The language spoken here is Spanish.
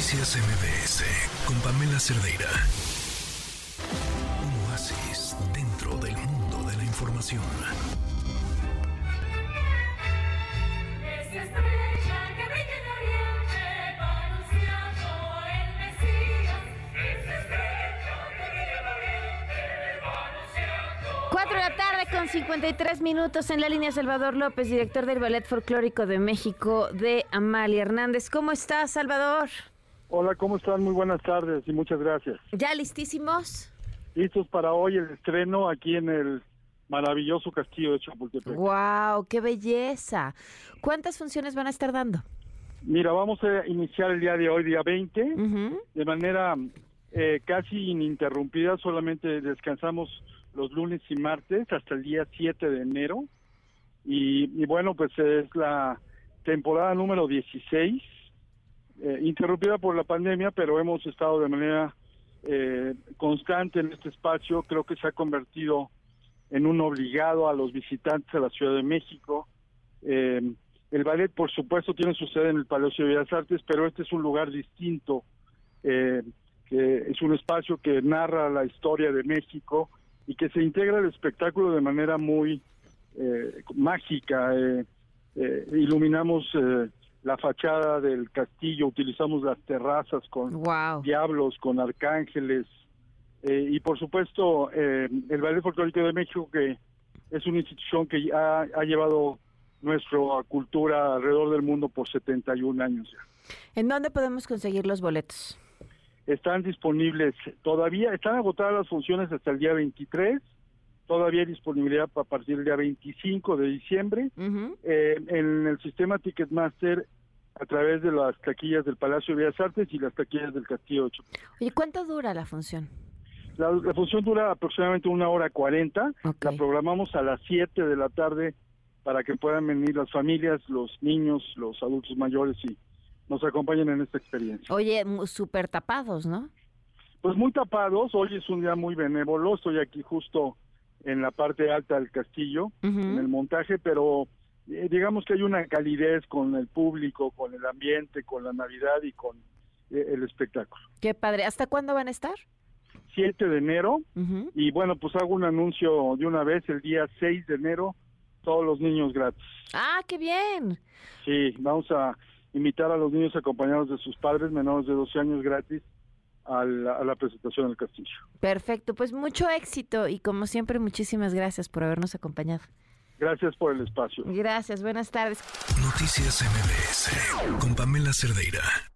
Noticias MBS con Pamela Cerdeira. Un oasis dentro del mundo de la información. Cuatro de la tarde con 53 minutos en la línea Salvador López, director del Ballet Folclórico de México de Amalia Hernández. ¿Cómo estás, Salvador? Hola, ¿cómo están? Muy buenas tardes y muchas gracias. ¿Ya listísimos? Listos para hoy el estreno aquí en el maravilloso castillo de Chapultepec. ¡Wow! ¡Qué belleza! ¿Cuántas funciones van a estar dando? Mira, vamos a iniciar el día de hoy, día 20, Ujú. de manera eh, casi ininterrumpida, solamente descansamos los lunes y martes hasta el día 7 de enero. Y, y bueno, pues es la temporada número 16, eh, interrumpida por la pandemia, pero hemos estado de manera eh, constante en este espacio. Creo que se ha convertido en un obligado a los visitantes a la Ciudad de México. Eh, el ballet, por supuesto, tiene su sede en el Palacio de Bellas Artes, pero este es un lugar distinto, que es un espacio que narra la historia de México y que se integra al espectáculo de manera muy mágica. iluminamos la fachada del castillo, utilizamos las terrazas con ¡Wow! diablos, con arcángeles, eh, y por supuesto eh, el Ballet Folclórico de México, que es una institución que ha, ha llevado nuestra cultura alrededor del mundo por 71 años ya. ¿En dónde podemos conseguir los boletos? Están disponibles todavía, están agotadas las funciones hasta el día 23, todavía hay disponibilidad a partir del día 25 de diciembre. Eh, en el sistema Ticketmaster a través de las taquillas del Palacio de Bellas Artes y las taquillas del Castillo de Chapultepec. Oye, ¿cuánto dura la función? La, la función dura aproximadamente una hora cuarenta. Ok. La programamos a las 7 de la tarde para que puedan venir las familias, los niños, los adultos mayores y nos acompañen en esta experiencia. Oye, súper tapados, ¿no? Pues muy tapados, hoy es un día muy benévolo, estoy aquí justo en la parte alta del castillo, en el montaje, pero eh, digamos que hay una calidez con el público, con el ambiente, con la Navidad y con eh, el espectáculo. Qué padre. ¿Hasta cuándo van a estar? 7 de enero. Y bueno, pues hago un anuncio de una vez, el día 6 de enero, todos los niños gratis. Ah, qué bien. Sí, vamos a invitar a los niños acompañados de sus padres menores de 12 años gratis a la, a la presentación del castillo. Perfecto, pues mucho éxito y como siempre muchísimas gracias por habernos acompañado. Gracias por el espacio. Gracias, buenas tardes. Noticias MBS con Pamela Cerdeira.